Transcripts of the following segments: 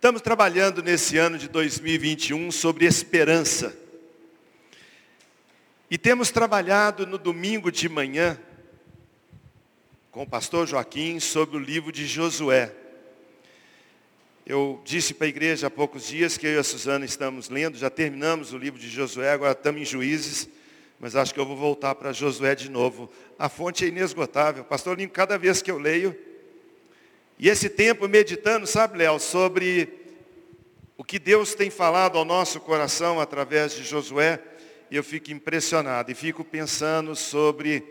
Estamos trabalhando nesse ano de 2021 sobre esperança. E temos trabalhado no domingo de manhã com o pastor Joaquim sobre o livro de Josué. Eu disse para a igreja há poucos dias que eu e a Suzana estamos lendo, já terminamos o livro de Josué, agora estamos em Juízes, mas acho que eu vou voltar para Josué de novo. A fonte é inesgotável. Pastor cada vez que eu leio, e esse tempo meditando, sabe, Léo, sobre o que Deus tem falado ao nosso coração através de Josué, eu fico impressionado e fico pensando sobre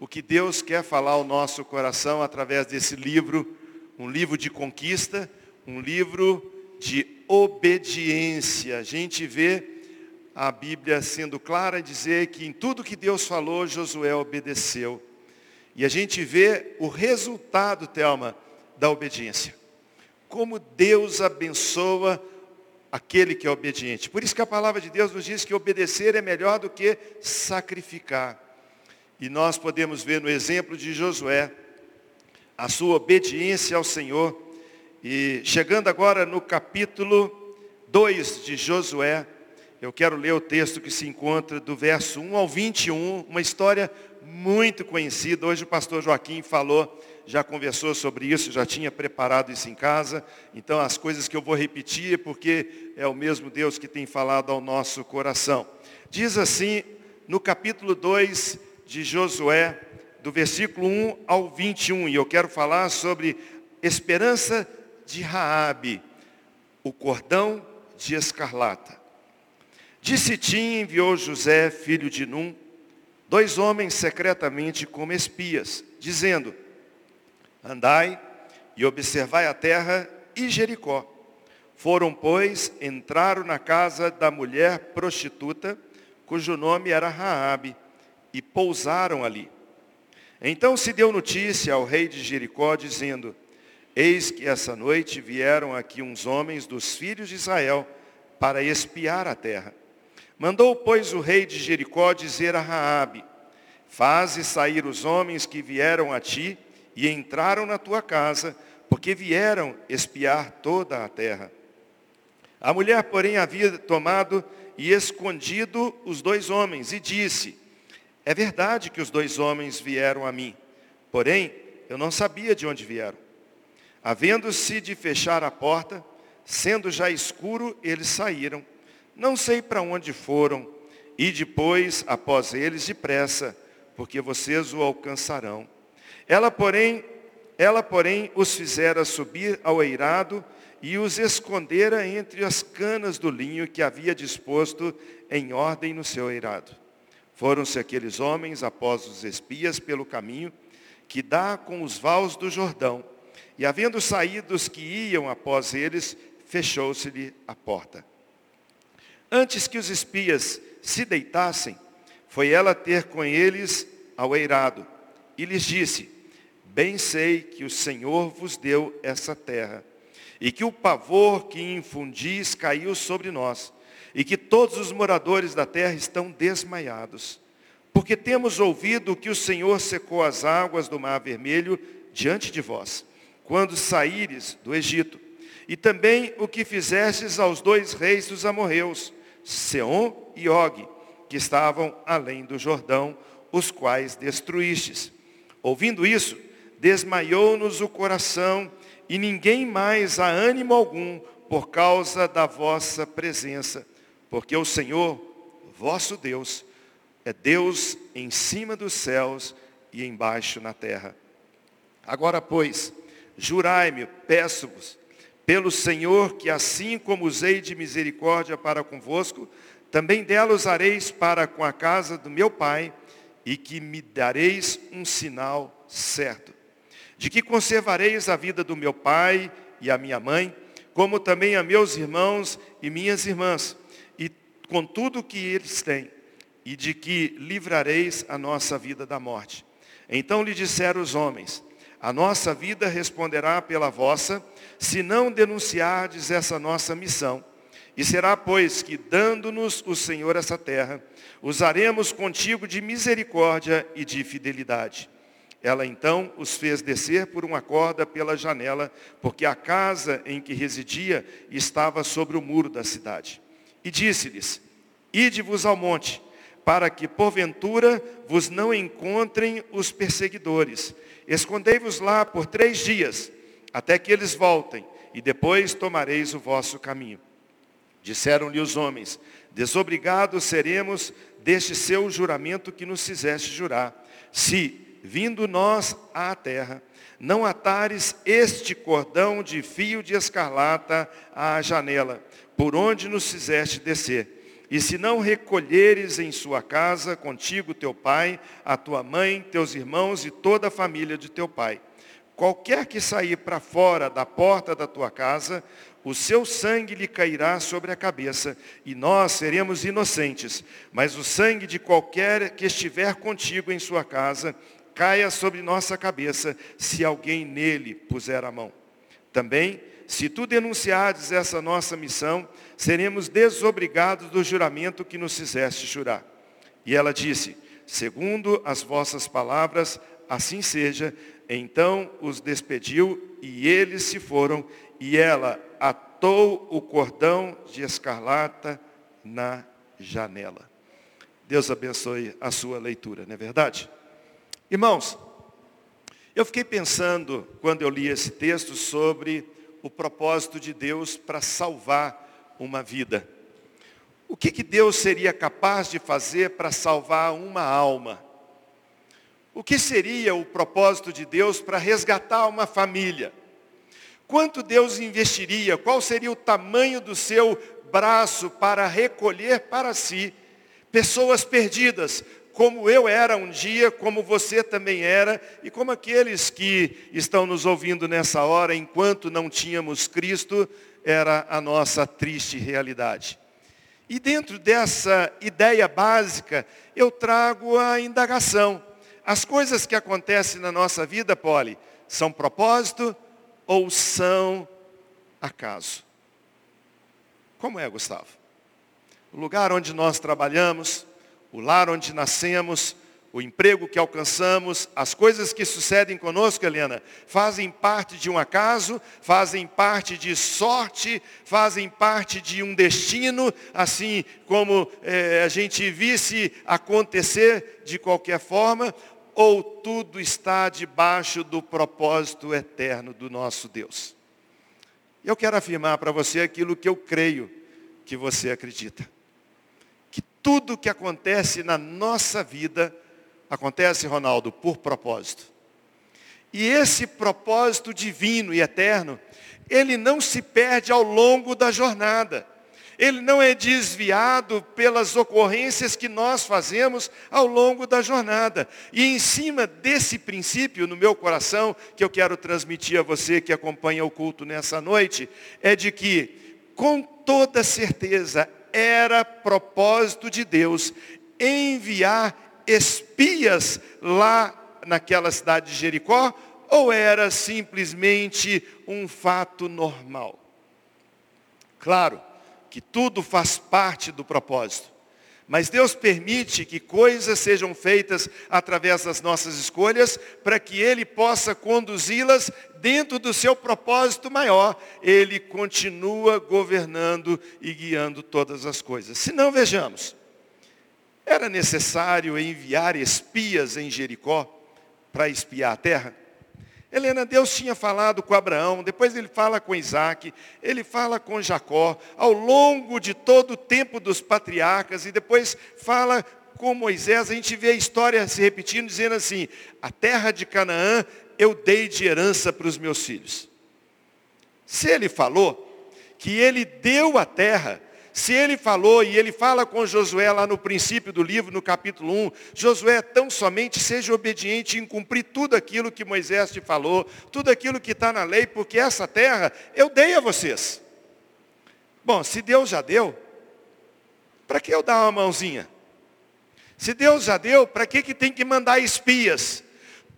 o que Deus quer falar ao nosso coração através desse livro, um livro de conquista, um livro de obediência. A gente vê a Bíblia sendo clara dizer que em tudo que Deus falou, Josué obedeceu. E a gente vê o resultado, Thelma, da obediência. Como Deus abençoa aquele que é obediente. Por isso que a palavra de Deus nos diz que obedecer é melhor do que sacrificar. E nós podemos ver no exemplo de Josué a sua obediência ao Senhor. E chegando agora no capítulo 2 de Josué, eu quero ler o texto que se encontra do verso 1 ao 21, uma história muito conhecida. Hoje o pastor Joaquim falou já conversou sobre isso, já tinha preparado isso em casa. Então as coisas que eu vou repetir, é porque é o mesmo Deus que tem falado ao nosso coração. Diz assim, no capítulo 2 de Josué, do versículo 1 ao 21, e eu quero falar sobre esperança de Raabe, o cordão de escarlata. De Sitim enviou José, filho de Num, dois homens secretamente como espias, dizendo: Andai e observai a terra e Jericó. Foram, pois, entraram na casa da mulher prostituta, cujo nome era Raabe, e pousaram ali. Então se deu notícia ao rei de Jericó, dizendo, Eis que essa noite vieram aqui uns homens dos filhos de Israel para espiar a terra. Mandou, pois, o rei de Jericó dizer a Raabe, Faze sair os homens que vieram a ti, e entraram na tua casa, porque vieram espiar toda a terra. A mulher, porém, havia tomado e escondido os dois homens, e disse, é verdade que os dois homens vieram a mim, porém, eu não sabia de onde vieram. Havendo-se de fechar a porta, sendo já escuro, eles saíram. Não sei para onde foram, e depois, após eles, depressa, porque vocês o alcançarão. Ela, porém, ela, porém, os fizera subir ao eirado e os escondera entre as canas do linho que havia disposto em ordem no seu eirado. Foram-se aqueles homens após os espias pelo caminho que dá com os vales do Jordão. E havendo saído os que iam após eles, fechou-se-lhe a porta. Antes que os espias se deitassem, foi ela ter com eles ao eirado e lhes disse, Bem sei que o Senhor vos deu essa terra, e que o pavor que infundis caiu sobre nós, e que todos os moradores da terra estão desmaiados. Porque temos ouvido que o Senhor secou as águas do mar vermelho diante de vós, quando saíres do Egito, e também o que fizestes aos dois reis dos amorreus, Seom e Og, que estavam além do Jordão, os quais destruístes. Ouvindo isso, desmaiou-nos o coração e ninguém mais há ânimo algum por causa da vossa presença, porque o Senhor, vosso Deus, é Deus em cima dos céus e embaixo na terra. Agora, pois, jurai-me, peço-vos, pelo Senhor, que assim como usei de misericórdia para convosco, também dela usareis para com a casa do meu Pai, e que me dareis um sinal certo de que conservareis a vida do meu pai e a minha mãe, como também a meus irmãos e minhas irmãs, e com tudo que eles têm, e de que livrareis a nossa vida da morte. Então lhe disseram os homens, a nossa vida responderá pela vossa, se não denunciardes essa nossa missão. E será, pois, que dando-nos o Senhor essa terra, usaremos contigo de misericórdia e de fidelidade Ela então os fez descer por uma corda pela janela, porque a casa em que residia estava sobre o muro da cidade. E disse-lhes, Ide-vos ao monte, para que porventura vos não encontrem os perseguidores. Escondei-vos lá por três dias, até que eles voltem, e depois tomareis o vosso caminho. Disseram-lhe os homens, desobrigados seremos deste seu juramento que nos fizeste jurar, se, vindo nós à terra, não atares este cordão de fio de escarlata à janela, por onde nos fizeste descer. E se não recolheres em sua casa contigo teu pai, a tua mãe, teus irmãos e toda a família de teu pai. Qualquer que sair para fora da porta da tua casa, o seu sangue lhe cairá sobre a cabeça, e nós seremos inocentes. Mas o sangue de qualquer que estiver contigo em sua casa, caia sobre nossa cabeça, se alguém nele puser a mão. Também, se tu denunciares essa nossa missão, seremos desobrigados do juramento que nos fizeste jurar. E ela disse, segundo as vossas palavras, assim seja. Então os despediu e eles se foram, e ela atou o cordão de escarlata na janela. Deus abençoe a sua leitura, não é verdade? Irmãos, eu fiquei pensando, quando eu li esse texto, sobre o propósito de Deus para salvar uma vida. O que, que Deus seria capaz de fazer para salvar uma alma? O que seria o propósito de Deus para resgatar uma família? Quanto Deus investiria? Qual seria o tamanho do seu braço para recolher para si pessoas perdidas, como eu era um dia, como você também era, e como aqueles que estão nos ouvindo nessa hora, enquanto não tínhamos Cristo, era a nossa triste realidade. E dentro dessa ideia básica, eu trago a indagação. As coisas que acontecem na nossa vida, Poli, são propósito ou são acaso? Como é, Gustavo? O lugar onde nós trabalhamos, o lar onde nascemos, o emprego que alcançamos, as coisas que sucedem conosco, Helena, fazem parte de um acaso, fazem parte de sorte, fazem parte de um destino, assim como é, a gente visse acontecer de qualquer forma, ou tudo está debaixo do propósito eterno do nosso Deus? Eu quero afirmar para você aquilo que eu creio que você acredita. Que tudo que acontece na nossa vida, acontece, Ronaldo, por propósito. E esse propósito divino e eterno, ele não se perde ao longo da jornada ele não é desviado pelas ocorrências que nós fazemos ao longo da jornada. E em cima desse princípio no meu coração, que eu quero transmitir a você que acompanha o culto nessa noite, é de que, com toda certeza, era propósito de Deus enviar espias lá naquela cidade de Jericó, ou era simplesmente um fato normal? Claro, que tudo faz parte do propósito. Mas Deus permite que coisas sejam feitas através das nossas escolhas, para que Ele possa conduzi-las dentro do seu propósito maior. Ele continua governando e guiando todas as coisas. Se não, vejamos. Era necessário enviar espias em Jericó para espiar a terra? Helena, Deus tinha falado com Abraão, depois ele fala com Isaac, ele fala com Jacó, ao longo de todo o tempo dos patriarcas, e depois fala com Moisés, a gente vê a história se repetindo, dizendo assim, a terra de Canaã eu dei de herança para os meus filhos. Se ele falou que ele deu a terra, se ele falou, e ele fala com Josué lá no princípio do livro, no capítulo 1, Josué, tão somente seja obediente em cumprir tudo aquilo que Moisés te falou, tudo aquilo que está na lei, porque essa terra eu dei a vocês. Bom, se Deus já deu, para que eu dar uma mãozinha? Se Deus já deu, para que, que tem que mandar espias?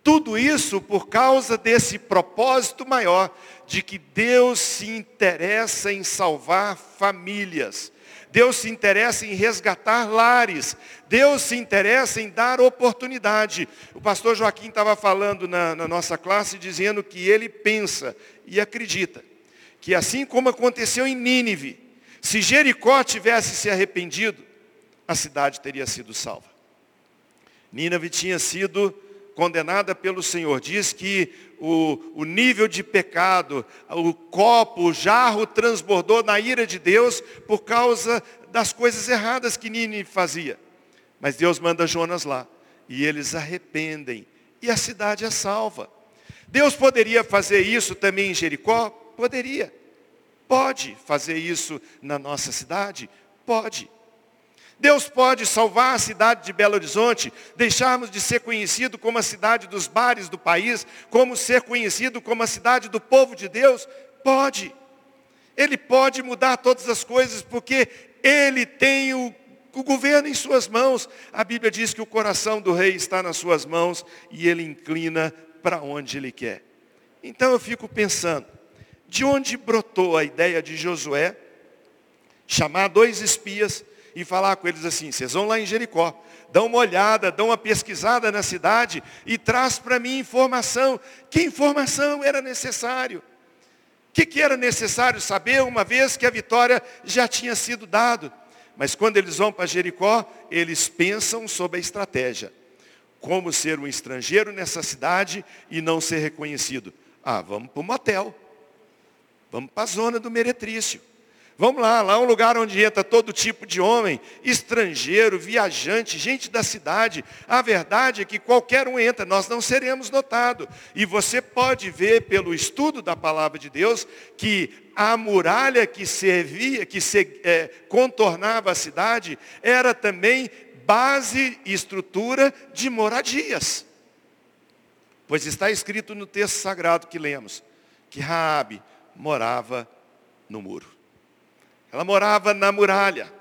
Tudo isso por causa desse propósito maior de que Deus se interessa em salvar famílias. Deus se interessa em resgatar lares. Deus se interessa em dar oportunidade. O pastor Joaquim estava falando na, na nossa classe, dizendo que ele pensa e acredita que assim como aconteceu em Nínive, se Jericó tivesse se arrependido, a cidade teria sido salva. Nínive tinha sido condenada pelo Senhor. Diz que o, o nível de pecado, o copo, o jarro transbordou na ira de Deus por causa das coisas erradas que Nínive fazia. Mas Deus manda Jonas lá e eles arrependem e a cidade é salva. Deus poderia fazer isso também em Jericó? Poderia. Pode fazer isso na nossa cidade? Pode. Deus pode salvar a cidade de Belo Horizonte, deixarmos de ser conhecido como a cidade dos bares do país, como ser conhecido como a cidade do povo de Deus? Pode. Ele pode mudar todas as coisas, porque Ele tem o, o governo em suas mãos. A Bíblia diz que o coração do rei está nas suas mãos e ele inclina para onde ele quer. Então eu fico pensando, de onde brotou a ideia de Josué chamar dois espias e falar com eles assim, vocês vão lá em Jericó, dão uma olhada, dão uma pesquisada na cidade e traz para mim informação. Que informação era necessário? O que, que era necessário saber uma vez que a vitória já tinha sido dada? Mas quando eles vão para Jericó, eles pensam sobre a estratégia. Como ser um estrangeiro nessa cidade e não ser reconhecido? Ah, vamos para o motel. Vamos para a zona do meretrício. Vamos lá, lá é um lugar onde entra todo tipo de homem, estrangeiro, viajante, gente da cidade. A verdade é que qualquer um entra, nós não seremos notados. E você pode ver pelo estudo da palavra de Deus que a muralha que servia, que se, é, contornava a cidade, era também base e estrutura de moradias. Pois está escrito no texto sagrado que lemos, que Raabe morava no muro. Ela morava na muralha.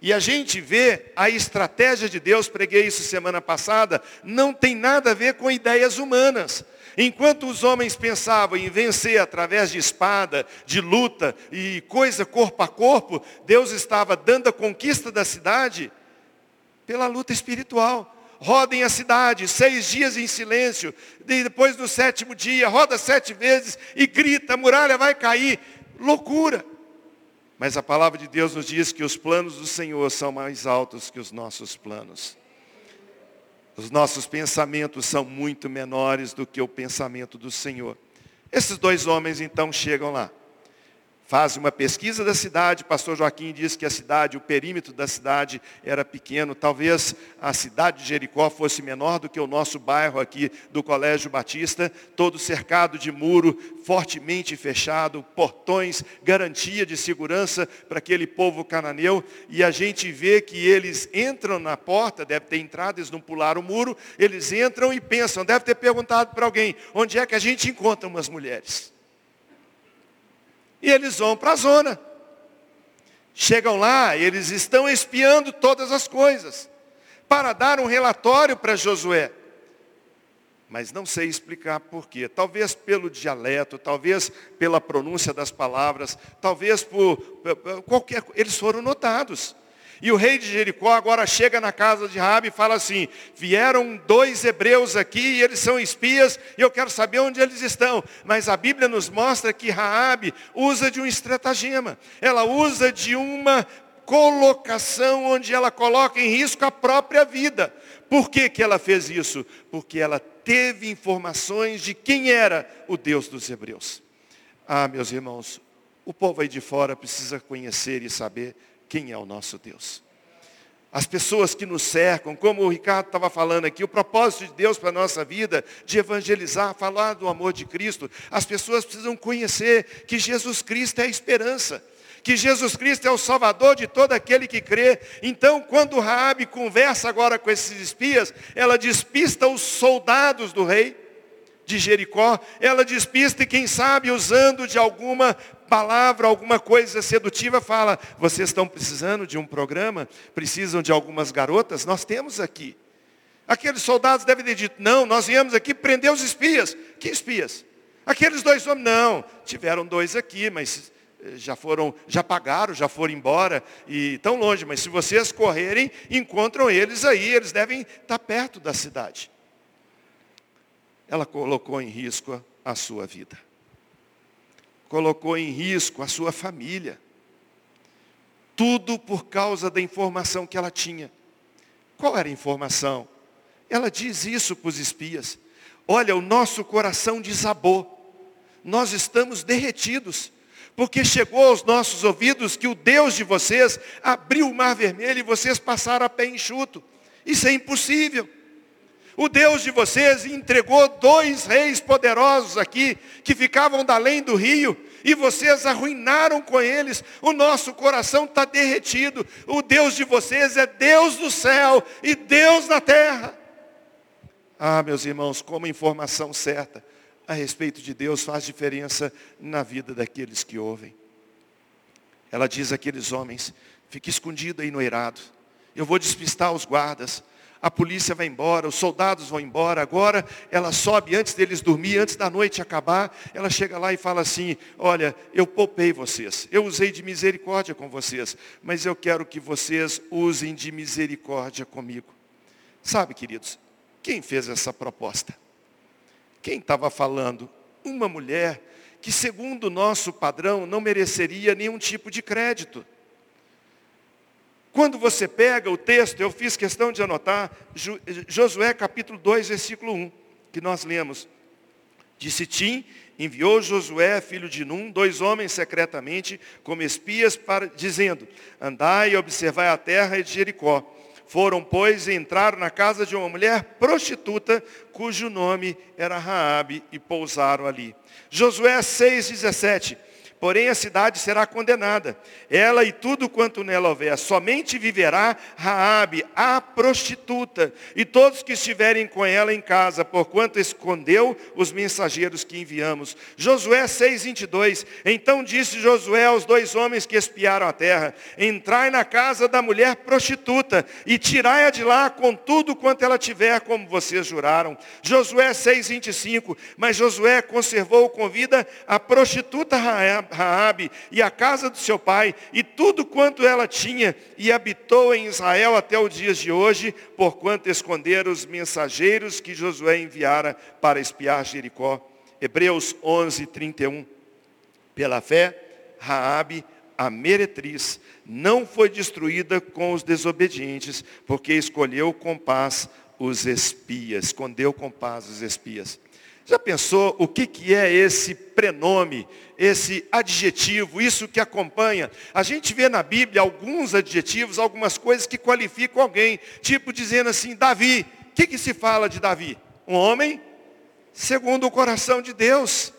E a gente vê a estratégia de Deus, preguei isso semana passada, não tem nada a ver com ideias humanas. Enquanto os homens pensavam em vencer através de espada, de luta e coisa corpo a corpo, Deus estava dando a conquista da cidade pela luta espiritual. Rodem a cidade, seis dias em silêncio, depois no sétimo dia, roda sete vezes e grita, a muralha vai cair. Loucura. Mas a palavra de Deus nos diz que os planos do Senhor são mais altos que os nossos planos. Os nossos pensamentos são muito menores do que o pensamento do Senhor. Esses dois homens então chegam lá faz uma pesquisa da cidade, pastor Joaquim diz que a cidade, o perímetro da cidade era pequeno, talvez a cidade de Jericó fosse menor do que o nosso bairro aqui do Colégio Batista, todo cercado de muro, fortemente fechado, portões, garantia de segurança para aquele povo cananeu, e a gente vê que eles entram na porta, deve ter entrado, eles não pularam o muro, eles entram e pensam, deve ter perguntado para alguém, onde é que a gente encontra umas mulheres? E eles vão para a zona. Chegam lá, eles estão espiando todas as coisas, para dar um relatório para Josué. Mas não sei explicar porquê. Talvez pelo dialeto, talvez pela pronúncia das palavras, talvez por, por qualquer Eles foram notados. E o rei de Jericó agora chega na casa de Rabi e fala assim, vieram dois hebreus aqui e eles são espias e eu quero saber onde eles estão. Mas a Bíblia nos mostra que Raabe usa de um estratagema. Ela usa de uma colocação onde ela coloca em risco a própria vida. Por que, que ela fez isso? Porque ela teve informações de quem era o Deus dos hebreus. Ah, meus irmãos, o povo aí de fora precisa conhecer e saber quem é o nosso Deus. As pessoas que nos cercam, como o Ricardo estava falando aqui, o propósito de Deus para a nossa vida, de evangelizar, falar do amor de Cristo, as pessoas precisam conhecer que Jesus Cristo é a esperança, que Jesus Cristo é o Salvador de todo aquele que crê. Então, quando Raabe conversa agora com esses espias, ela despista os soldados do rei de Jericó, ela despista e quem sabe usando de alguma palavra, alguma coisa sedutiva, fala, vocês estão precisando de um programa? Precisam de algumas garotas? Nós temos aqui. Aqueles soldados devem ter dito, não, nós viemos aqui prender os espias. Que espias? Aqueles dois homens, não, tiveram dois aqui, mas já foram, já pagaram, já foram embora e tão longe, mas se vocês correrem, encontram eles aí, eles devem estar perto da cidade. Ela colocou em risco a sua vida. Colocou em risco a sua família. Tudo por causa da informação que ela tinha. Qual era a informação? Ela diz isso para os espias. Olha, o nosso coração desabou. Nós estamos derretidos porque chegou aos nossos ouvidos que o Deus de vocês abriu o mar vermelho e vocês passaram a pé enxuto. Isso é impossível. O Deus de vocês entregou dois reis poderosos aqui, que ficavam da além do rio, e vocês arruinaram com eles. O nosso coração está derretido. O Deus de vocês é Deus do céu e Deus na terra. Ah, meus irmãos, como informação certa a respeito de Deus faz diferença na vida daqueles que ouvem. Ela diz àqueles homens, fique escondido aí no eirado. Eu vou despistar os guardas. A polícia vai embora, os soldados vão embora. Agora ela sobe antes deles dormir, antes da noite acabar. Ela chega lá e fala assim: Olha, eu poupei vocês, eu usei de misericórdia com vocês, mas eu quero que vocês usem de misericórdia comigo. Sabe, queridos, quem fez essa proposta? Quem estava falando? Uma mulher que, segundo o nosso padrão, não mereceria nenhum tipo de crédito. Quando você pega o texto, eu fiz questão de anotar, Josué capítulo 2, versículo 1, que nós lemos. De Sitim enviou Josué, filho de Num, dois homens secretamente, como espias, para, dizendo, andai e observai a terra de Jericó. Foram, pois, e entraram na casa de uma mulher prostituta, cujo nome era Raabe, e pousaram ali. Josué 6,17 porém a cidade será condenada, ela e tudo quanto nela houver. Somente viverá Raabe, a prostituta, e todos que estiverem com ela em casa, porquanto escondeu os mensageiros que enviamos. Josué 6:22. Então disse Josué aos dois homens que espiaram a terra: Entrai na casa da mulher prostituta e tirai-a de lá com tudo quanto ela tiver, como vocês juraram. Josué 6:25. Mas Josué conservou com vida a prostituta Raabe Raabe e a casa do seu pai e tudo quanto ela tinha e habitou em Israel até os dias de hoje, porquanto esconderam os mensageiros que Josué enviara para espiar Jericó. Hebreus 11, 31. Pela fé, Raabe, a meretriz, não foi destruída com os desobedientes, porque escolheu com paz os espias, escondeu com paz os espias. Já pensou o que, que é esse prenome, esse adjetivo, isso que acompanha? A gente vê na Bíblia alguns adjetivos, algumas coisas que qualificam alguém, tipo dizendo assim, Davi. O que, que se fala de Davi? Um homem segundo o coração de Deus.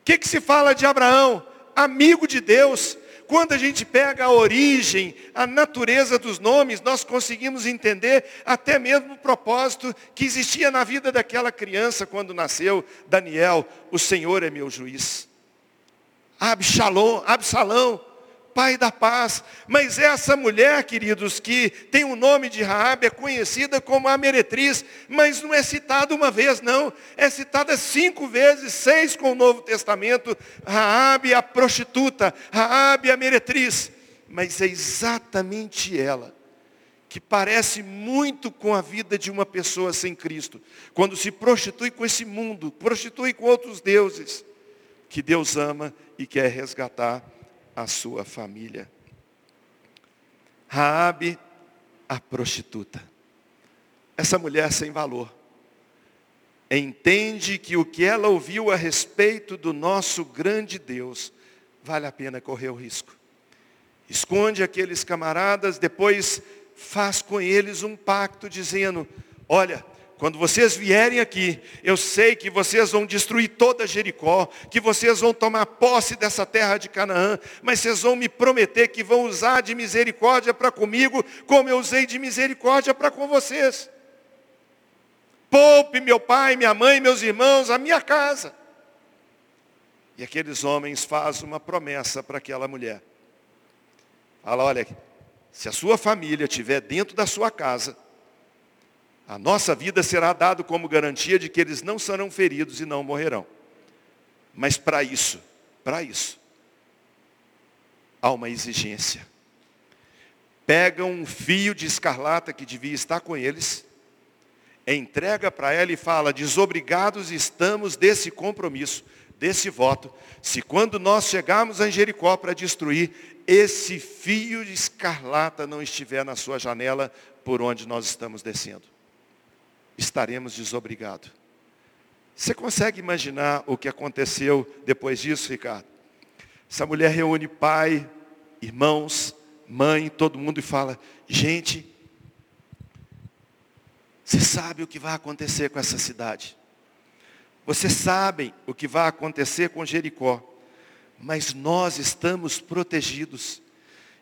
O que, que se fala de Abraão? Amigo de Deus. Quando a gente pega a origem, a natureza dos nomes, nós conseguimos entender até mesmo o propósito que existia na vida daquela criança quando nasceu Daniel, o Senhor é meu juiz. Absalom, Absalão, pai da paz. Mas essa mulher, queridos, que tem o nome de Raabe, é conhecida como a meretriz, mas não é citada uma vez, não. É citada cinco vezes, seis com o Novo Testamento. Raabe, a prostituta, Raabe, a meretriz. Mas é exatamente ela que parece muito com a vida de uma pessoa sem Cristo, quando se prostitui com esse mundo, prostitui com outros deuses, que Deus ama e quer resgatar a sua família. Raabe, a prostituta. Essa mulher sem valor. Entende que o que ela ouviu a respeito do nosso grande Deus vale a pena correr o risco. Esconde aqueles camaradas, depois faz com eles um pacto dizendo: "Olha, quando vocês vierem aqui, eu sei que vocês vão destruir toda Jericó, que vocês vão tomar posse dessa terra de Canaã, mas vocês vão me prometer que vão usar de misericórdia para comigo, como eu usei de misericórdia para com vocês. Poupe meu pai, minha mãe, meus irmãos, a minha casa. E aqueles homens fazem uma promessa para aquela mulher. Fala, olha, se a sua família estiver dentro da sua casa, a nossa vida será dado como garantia de que eles não serão feridos e não morrerão. Mas para isso, para isso, há uma exigência. Pegam um fio de escarlata que devia estar com eles, entrega para ela e fala, desobrigados estamos desse compromisso, desse voto, se quando nós chegarmos a Jericó para destruir, esse fio de escarlata não estiver na sua janela por onde nós estamos descendo. Estaremos desobrigados. Você consegue imaginar o que aconteceu depois disso, Ricardo? Essa mulher reúne pai, irmãos, mãe, todo mundo e fala, gente, você sabe o que vai acontecer com essa cidade. Vocês sabem o que vai acontecer com Jericó. Mas nós estamos protegidos.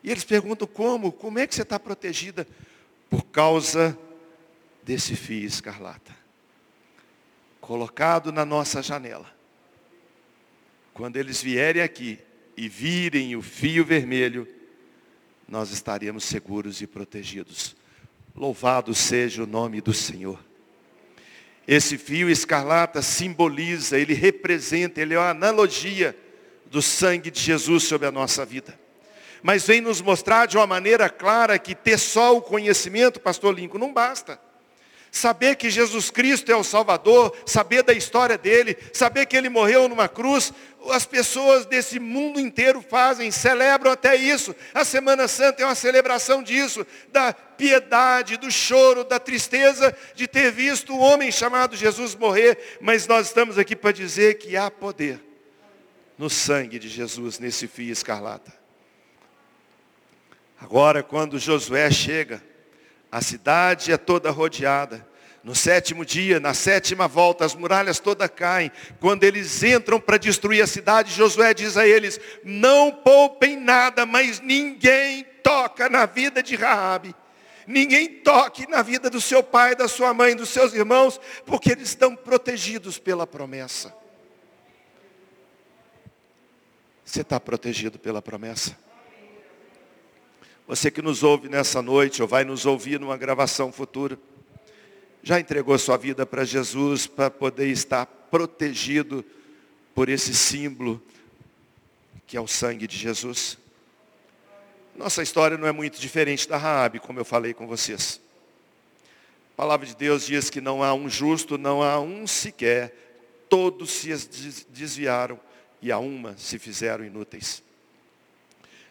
E eles perguntam como? Como é que você está protegida? Por causa desse fio escarlata. Colocado na nossa janela. Quando eles vierem aqui e virem o fio vermelho, nós estaremos seguros e protegidos. Louvado seja o nome do Senhor. Esse fio escarlata simboliza, ele representa, ele é uma analogia do sangue de Jesus sobre a nossa vida. Mas vem nos mostrar de uma maneira clara que ter só o conhecimento, pastor Lincoln, não basta. Saber que Jesus Cristo é o Salvador, saber da história dele, saber que ele morreu numa cruz, as pessoas desse mundo inteiro fazem, celebram até isso. A Semana Santa é uma celebração disso, da piedade, do choro, da tristeza de ter visto o homem chamado Jesus morrer. Mas nós estamos aqui para dizer que há poder no sangue de Jesus, nesse fio escarlata. Agora, quando Josué chega, a cidade é toda rodeada. No sétimo dia, na sétima volta, as muralhas todas caem. Quando eles entram para destruir a cidade, Josué diz a eles: Não poupem nada, mas ninguém toca na vida de Raabe. Ninguém toque na vida do seu pai, da sua mãe, dos seus irmãos, porque eles estão protegidos pela promessa. Você está protegido pela promessa? Você que nos ouve nessa noite, ou vai nos ouvir numa gravação futura, já entregou sua vida para Jesus para poder estar protegido por esse símbolo que é o sangue de Jesus? Nossa história não é muito diferente da Raabe, como eu falei com vocês. A palavra de Deus diz que não há um justo, não há um sequer, todos se desviaram e a uma se fizeram inúteis.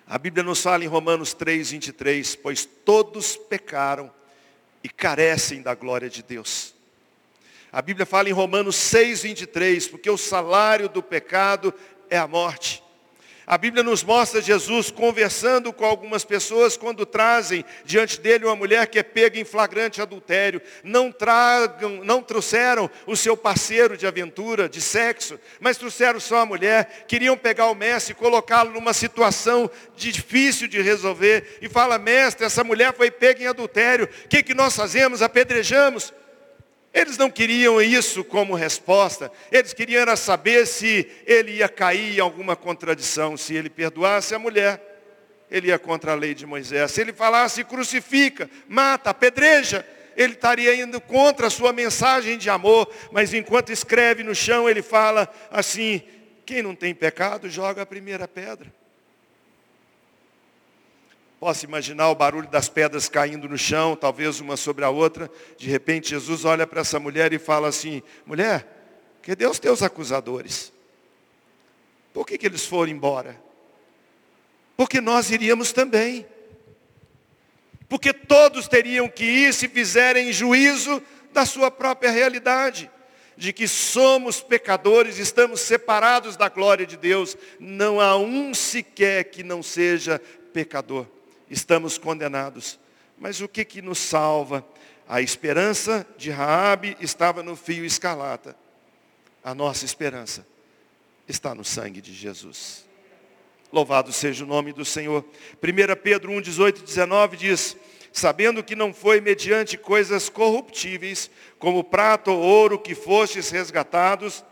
A Bíblia nos fala em Romanos 3, 23, pois todos pecaram e carecem da glória de Deus. A Bíblia fala em Romanos 6, 23, porque o salário do pecado é a morte. A Bíblia nos mostra Jesus conversando com algumas pessoas quando trazem diante dele uma mulher que é pega em flagrante adultério. Não tragam, não trouxeram o seu parceiro de aventura, de sexo, mas trouxeram só a mulher. Queriam pegar o mestre e colocá-lo numa situação difícil de resolver. E fala, mestre, essa mulher foi pega em adultério. O que, que nós fazemos? Apedrejamos. Eles não queriam isso como resposta, eles queriam era saber se ele ia cair em alguma contradição, se ele perdoasse a mulher, ele ia contra a lei de Moisés. Se ele falasse crucifica, mata, apedreja, ele estaria indo contra a sua mensagem de amor, mas enquanto escreve no chão, ele fala assim: quem não tem pecado, joga a primeira pedra. Posso imaginar o barulho das pedras caindo no chão, talvez uma sobre a outra. De repente, Jesus olha para essa mulher e fala assim: Mulher, que Deus teus acusadores? Por que, que eles foram embora? Porque nós iríamos também. Porque todos teriam que ir se fizerem juízo da sua própria realidade. De que somos pecadores, estamos separados da glória de Deus. Não há um sequer que não seja pecador estamos condenados. Mas o que, que nos salva? A esperança de Raabe estava no fio escarlata. A nossa esperança está no sangue de Jesus. Louvado seja o nome do Senhor. 1 Pedro 1, 18 e 19 diz, sabendo que não foi mediante coisas corruptíveis, como prata ou ouro, que fostes resgatados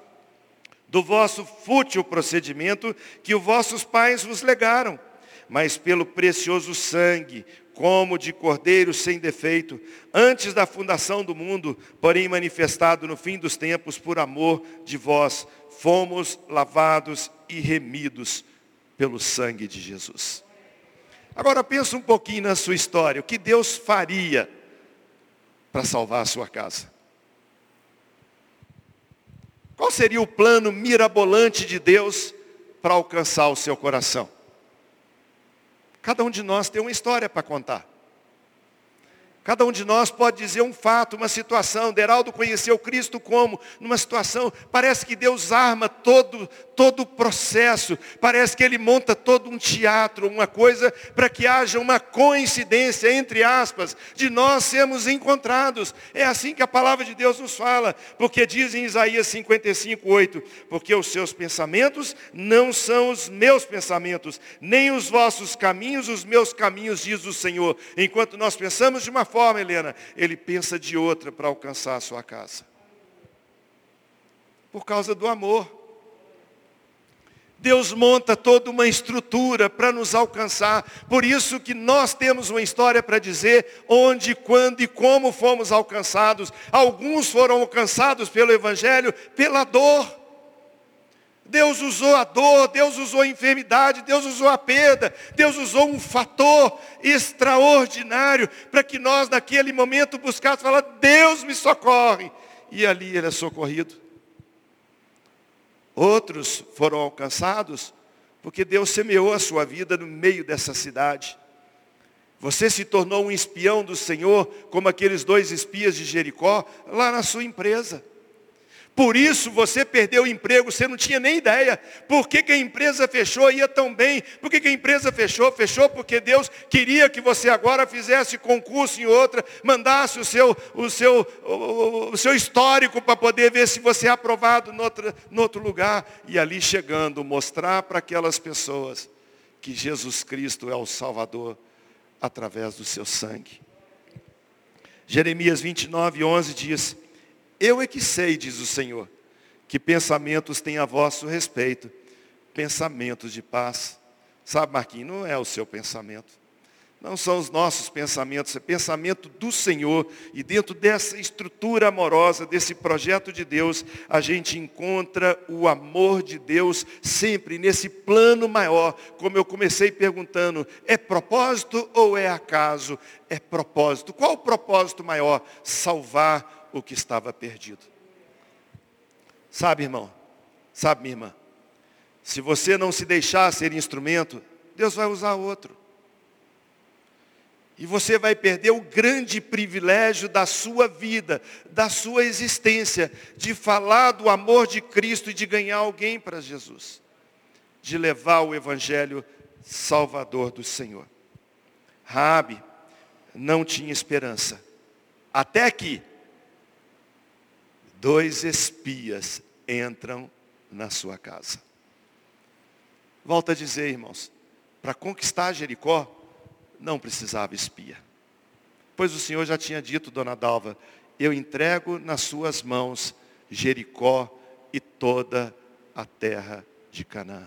do vosso fútil procedimento que os vossos pais vos legaram mas pelo precioso sangue, como de cordeiro sem defeito, antes da fundação do mundo, porém manifestado no fim dos tempos por amor de vós, fomos lavados e remidos pelo sangue de Jesus. Agora pensa um pouquinho na sua história, o que Deus faria para salvar a sua casa? Qual seria o plano mirabolante de Deus para alcançar o seu coração? Cada um de nós tem uma história para contar. Cada um de nós pode dizer um fato, uma situação. Deraldo conheceu Cristo como? Numa situação, parece que Deus arma todo, todo o processo. Parece que Ele monta todo um teatro, uma coisa para que haja uma coincidência, entre aspas, de nós sermos encontrados. É assim que a palavra de Deus nos fala. Porque diz em Isaías 55, 8, porque os seus pensamentos não são os meus pensamentos, nem os vossos caminhos, os meus caminhos, diz o Senhor. Enquanto nós pensamos de uma forma, Helena, ele pensa de outra para alcançar a sua casa. Por causa do amor. Deus monta toda uma estrutura para nos alcançar. Por isso que nós temos uma história para dizer onde, quando e como fomos alcançados. Alguns foram alcançados pelo Evangelho pela dor. Deus usou a dor, Deus usou a enfermidade, Deus usou a perda, Deus usou um fator extraordinário para que nós naquele momento buscássemos falar, Deus me socorre. E ali ele é socorrido. Outros foram alcançados porque Deus semeou a sua vida no meio dessa cidade. Você se tornou um espião do Senhor, como aqueles dois espias de Jericó, lá na sua empresa. Por isso você perdeu o emprego, você não tinha nem ideia. Por que, que a empresa fechou ia tão bem? Por que, que a empresa fechou? Fechou porque Deus queria que você agora fizesse concurso em outra, mandasse o seu, o seu, o, o seu histórico para poder ver se você é aprovado outro, no outro lugar. E ali chegando, mostrar para aquelas pessoas que Jesus Cristo é o Salvador através do seu sangue. Jeremias 29, 11 diz, eu é que sei, diz o Senhor, que pensamentos têm a vosso respeito, pensamentos de paz. Sabe, Marquinhos, não é o seu pensamento. Não são os nossos pensamentos, é pensamento do Senhor. E dentro dessa estrutura amorosa, desse projeto de Deus, a gente encontra o amor de Deus sempre nesse plano maior. Como eu comecei perguntando, é propósito ou é acaso? É propósito. Qual o propósito maior? Salvar o que estava perdido. Sabe, irmão? Sabe, minha irmã? Se você não se deixar ser instrumento, Deus vai usar outro. E você vai perder o grande privilégio da sua vida, da sua existência, de falar do amor de Cristo e de ganhar alguém para Jesus. De levar o Evangelho salvador do Senhor. Rabi não tinha esperança. Até que dois espias entram na sua casa. Volto a dizer, irmãos, para conquistar Jericó, não precisava espia. Pois o Senhor já tinha dito, dona Dalva, eu entrego nas suas mãos Jericó e toda a terra de Canaã.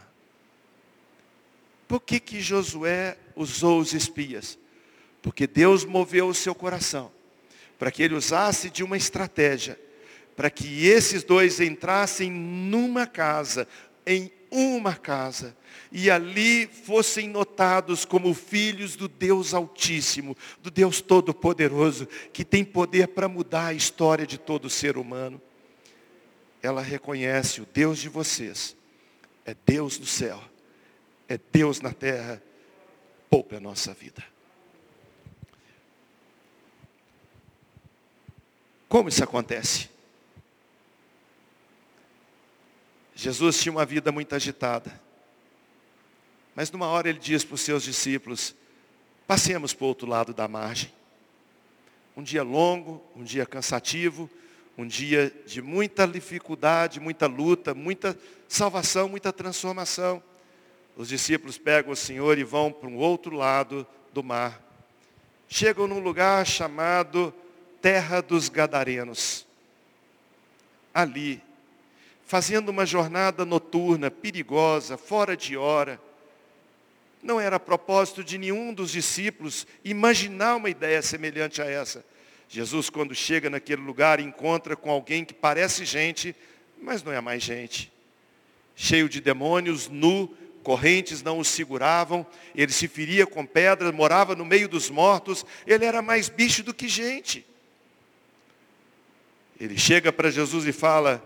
Por que, que Josué usou os espias? Porque Deus moveu o seu coração para que ele usasse de uma estratégia para que esses dois entrassem numa casa, em uma casa, e ali fossem notados como filhos do Deus Altíssimo, do Deus Todo-Poderoso, que tem poder para mudar a história de todo ser humano. Ela reconhece o Deus de vocês, é Deus do céu, é Deus na terra, poupe a nossa vida. Como isso acontece? Jesus tinha uma vida muito agitada. Mas numa hora ele diz para os seus discípulos, passemos para o outro lado da margem. Um dia longo, um dia cansativo, um dia de muita dificuldade, muita luta, muita salvação, muita transformação. Os discípulos pegam o Senhor e vão para um outro lado do mar. Chegam num lugar chamado Terra dos Gadarenos. Ali fazendo uma jornada noturna, perigosa, fora de hora. Não era propósito de nenhum dos discípulos imaginar uma ideia semelhante a essa. Jesus, quando chega naquele lugar, encontra com alguém que parece gente, mas não é mais gente. Cheio de demônios, nu, correntes não o seguravam, ele se feria com pedras, morava no meio dos mortos, ele era mais bicho do que gente. Ele chega para Jesus e fala,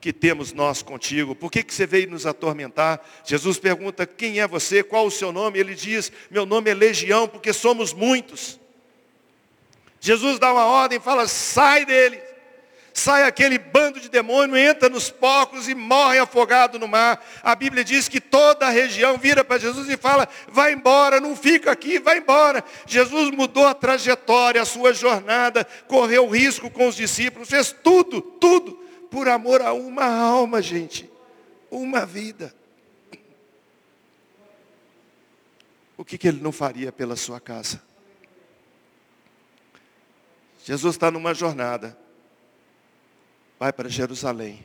que temos nós contigo? Por que, que você veio nos atormentar? Jesus pergunta, quem é você? Qual o seu nome? Ele diz, meu nome é Legião, porque somos muitos. Jesus dá uma ordem fala, sai dele. Sai aquele bando de demônio, entra nos porcos e morre afogado no mar. A Bíblia diz que toda a região vira para Jesus e fala, vai embora, não fica aqui, vai embora. Jesus mudou a trajetória, a sua jornada, correu risco com os discípulos, fez tudo, tudo por amor a uma alma, gente. Uma vida. O que, que ele não faria pela sua casa? Jesus está numa jornada. Vai para Jerusalém.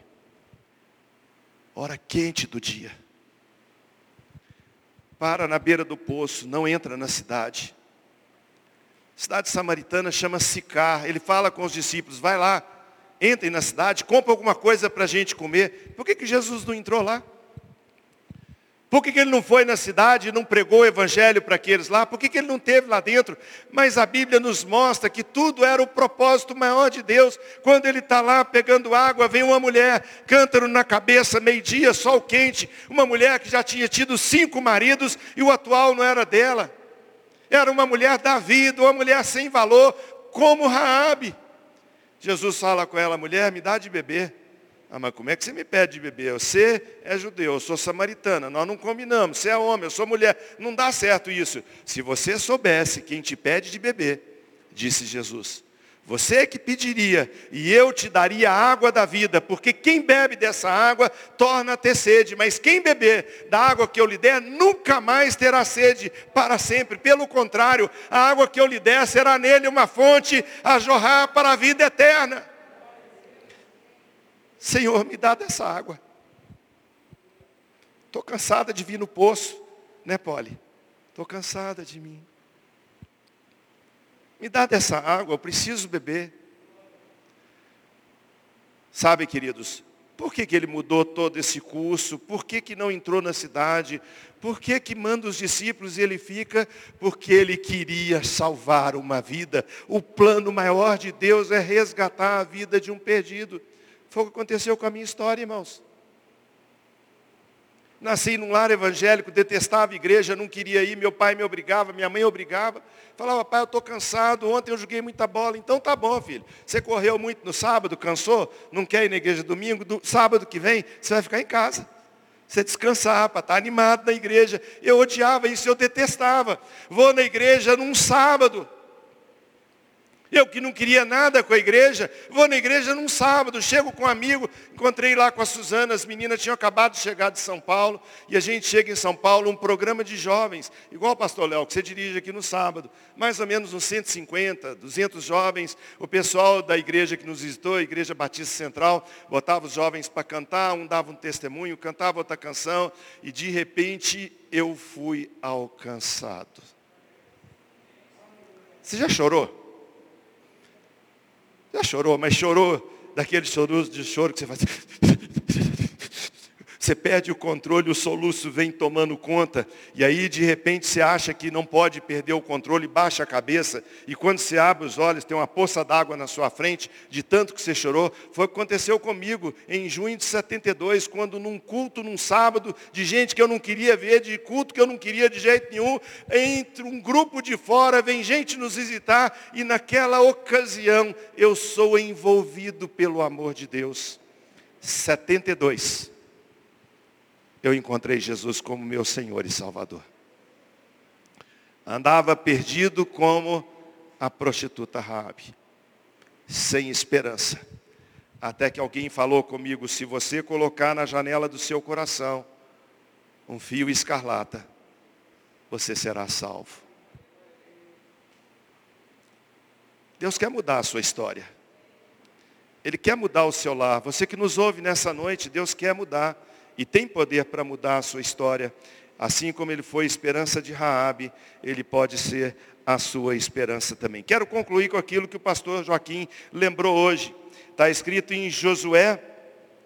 Hora quente do dia. Para na beira do poço, não entra na cidade. cidade samaritana chama Sicar. Ele fala com os discípulos, vai lá, entrem na cidade, comprem alguma coisa para a gente comer. Por que, que Jesus não entrou lá? Por que, que ele não foi na cidade e não pregou o evangelho para aqueles lá? Por que, que ele não teve lá dentro? Mas a Bíblia nos mostra que tudo era o propósito maior de Deus. Quando ele está lá pegando água, vem uma mulher, cântaro na cabeça, meio-dia, sol quente. Uma mulher que já tinha tido cinco maridos e o atual não era dela. Era uma mulher da vida, uma mulher sem valor, como Raabe. Jesus fala com ela, mulher, me dá de beber. Ah, mas como é que você me pede de beber? Você é judeu, eu sou samaritana, nós não combinamos, você é homem, eu sou mulher. Não dá certo isso. Se você soubesse quem te pede de beber, disse Jesus, você que pediria, e eu te daria a água da vida, porque quem bebe dessa água torna a ter sede, mas quem beber da água que eu lhe der, nunca mais terá sede para sempre. Pelo contrário, a água que eu lhe der será nele uma fonte a jorrar para a vida eterna. Senhor, me dá dessa água. Estou cansada de vir no poço, né, Polly? Estou cansada de mim. Me dá dessa água, eu preciso beber. Sabe, queridos, por que, que ele mudou todo esse curso? Por que, que não entrou na cidade? Por que, que manda os discípulos e ele fica? Porque ele queria salvar uma vida. O plano maior de Deus é resgatar a vida de um perdido. Foi o que aconteceu com a minha história, irmãos. Nasci num lar evangélico, detestava a igreja, não queria ir, meu pai me obrigava, minha mãe obrigava. Falava, pai, eu estou cansado, ontem eu joguei muita bola. Então tá bom, filho. Você correu muito no sábado, cansou, não quer ir na igreja domingo, do, sábado que vem, você vai ficar em casa. Você descansar, para estar tá animado na igreja. Eu odiava isso, eu detestava. Vou na igreja num sábado. Eu que não queria nada com a igreja, vou na igreja num sábado, chego com um amigo, encontrei lá com a Suzana, as meninas tinham acabado de chegar de São Paulo, e a gente chega em São Paulo, um programa de jovens, igual o pastor Léo, que você dirige aqui no sábado, mais ou menos uns 150, 200 jovens, o pessoal da igreja que nos visitou, a Igreja Batista Central, botava os jovens para cantar, um dava um testemunho, cantava outra canção, e de repente eu fui alcançado. Você já chorou? Já chorou, mas chorou daquele choro de choro que você faz. Você perde o controle, o soluço vem tomando conta, e aí de repente você acha que não pode perder o controle, baixa a cabeça, e quando você abre os olhos, tem uma poça d'água na sua frente, de tanto que você chorou. Foi o que aconteceu comigo em junho de 72, quando num culto, num sábado, de gente que eu não queria ver, de culto que eu não queria de jeito nenhum, entre um grupo de fora, vem gente nos visitar, e naquela ocasião eu sou envolvido pelo amor de Deus. 72 eu encontrei Jesus como meu Senhor e Salvador. Andava perdido como a prostituta Rabi, sem esperança. Até que alguém falou comigo, se você colocar na janela do seu coração um fio escarlata, você será salvo. Deus quer mudar a sua história. Ele quer mudar o seu lar. Você que nos ouve nessa noite, Deus quer mudar e tem poder para mudar a sua história. Assim como ele foi esperança de Raabe, ele pode ser a sua esperança também. Quero concluir com aquilo que o pastor Joaquim lembrou hoje. Está escrito em Josué,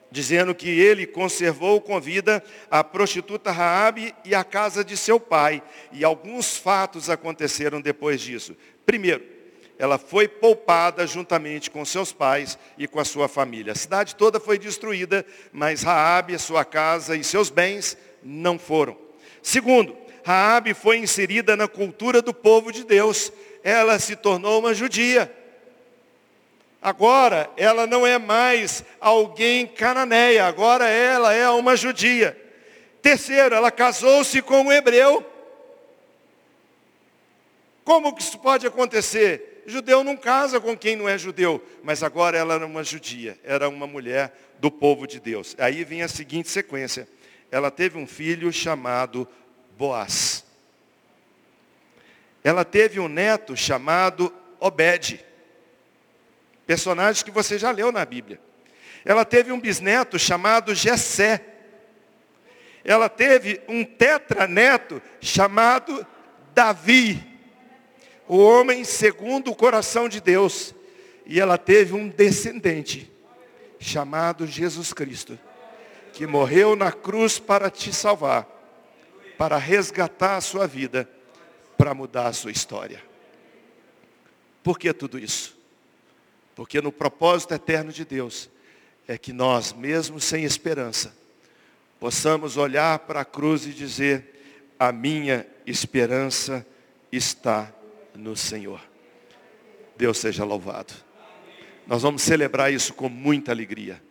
dizendo que ele conservou com vida a prostituta Raabe e a casa de seu pai. E alguns fatos aconteceram depois disso. Primeiro, ela foi poupada juntamente com seus pais e com a sua família. A cidade toda foi destruída, mas Raabe, sua casa e seus bens não foram. Segundo, Raabe foi inserida na cultura do povo de Deus. Ela se tornou uma judia. Agora ela não é mais alguém cananeia, agora ela é uma judia. Terceiro, ela casou-se com um hebreu. Como que isso pode acontecer? Judeu não casa com quem não é judeu, mas agora ela era uma judia, era uma mulher do povo de Deus. Aí vem a seguinte sequência. Ela teve um filho chamado Boaz. Ela teve um neto chamado Obed personagens que você já leu na Bíblia. Ela teve um bisneto chamado Jessé. Ela teve um tetraneto chamado Davi, o homem segundo o coração de Deus. E ela teve um descendente chamado Jesus Cristo, que morreu na cruz para te salvar, para resgatar a sua vida, para mudar a sua história. Por que tudo isso? Porque no propósito eterno de Deus é que nós, mesmo sem esperança, possamos olhar para a cruz e dizer: a minha esperança está no Senhor. Deus seja louvado. Nós vamos celebrar isso com muita alegria.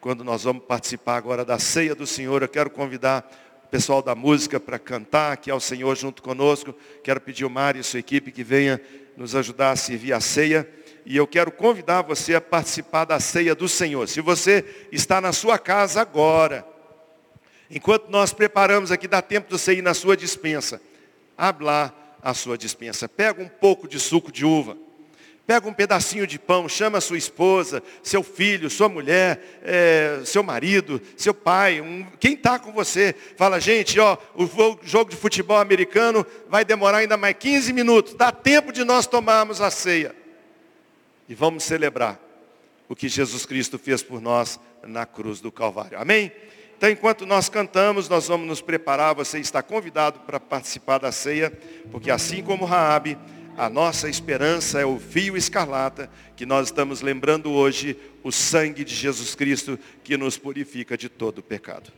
Quando nós vamos participar agora da ceia do Senhor, eu quero convidar o pessoal da música para cantar aqui ao Senhor junto conosco. Quero pedir o Mário e sua equipe que venha nos ajudar a servir a ceia e eu quero convidar você a participar da ceia do Senhor. Se você está na sua casa agora, enquanto nós preparamos aqui, dá tempo de você ir na sua dispensa. Abre lá a sua dispensa. Pega um pouco de suco de uva. Pega um pedacinho de pão, chama sua esposa, seu filho, sua mulher, é, seu marido, seu pai, um, quem está com você. Fala, gente, ó, o jogo de futebol americano vai demorar ainda mais 15 minutos. Dá tempo de nós tomarmos a ceia e vamos celebrar o que Jesus Cristo fez por nós na cruz do Calvário. Amém? Então, enquanto nós cantamos, nós vamos nos preparar. Você está convidado para participar da ceia, porque assim como Raabe, a nossa esperança é o fio escarlata que nós estamos lembrando hoje, o sangue de Jesus Cristo que nos purifica de todo pecado.